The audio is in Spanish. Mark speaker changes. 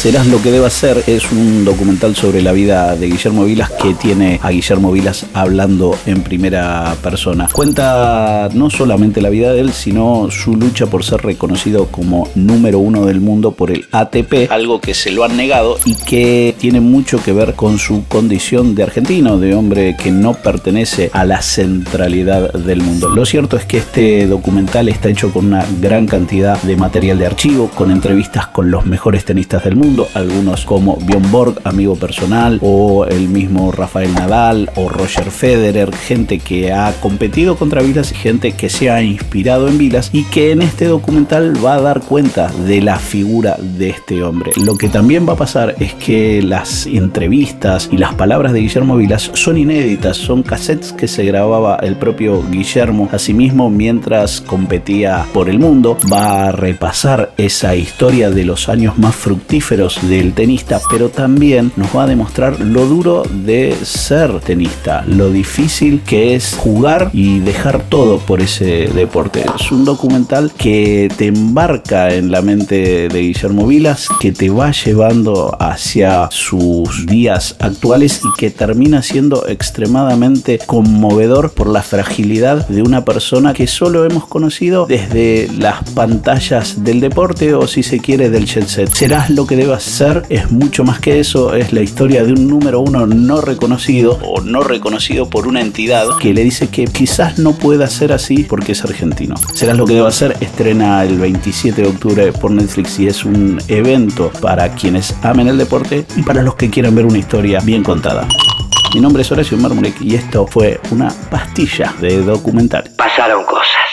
Speaker 1: Serás lo que debas ser es un documental sobre la vida de Guillermo Vilas que tiene a Guillermo Vilas hablando en primera persona. Cuenta no solamente la vida de él, sino su lucha por ser reconocido como número uno del mundo por el ATP, algo que se lo han negado y que tiene mucho que ver con su condición de argentino, de hombre que no pertenece a la centralidad del mundo. Lo cierto es que este documental está hecho con una gran cantidad de material de archivo, con entrevistas con los mejores tenistas del mundo, algunos como Bjorn Borg, amigo personal, o el mismo Rafael Nadal o Roger Federer, gente que ha competido contra Vilas y gente que se ha inspirado en Vilas y que en este documental va a dar cuenta de la figura de este hombre. Lo que también va a pasar es que las entrevistas y las palabras de Guillermo Vilas son inéditas, son cassettes que se grababa el propio Guillermo a sí mismo mientras competía por el mundo. Va a repasar esa historia de los años más fructíferos del tenista, pero también nos va a demostrar lo duro de ser tenista, lo difícil que es jugar y dejar todo por ese deporte. Es un documental que te embarca en la mente de Guillermo Vilas, que te va llevando hacia sus días actuales y que termina siendo extremadamente conmovedor por la fragilidad de una persona que solo hemos conocido desde las pantallas del deporte o si se quiere del jet set. Serás lo que debas ser, es mucho más que eso, es la historia de un número uno no reconocido o no reconocido por una entidad que le dice que quizás no pueda ser así porque es argentino. Serás lo que debas ser, estrena el 27 de octubre por Netflix y es un evento para quienes amen el deporte y para los que quieran ver una historia bien contada. Mi nombre es Horacio Marmurek y esto fue una pastilla de documental.
Speaker 2: Pasaron cosas.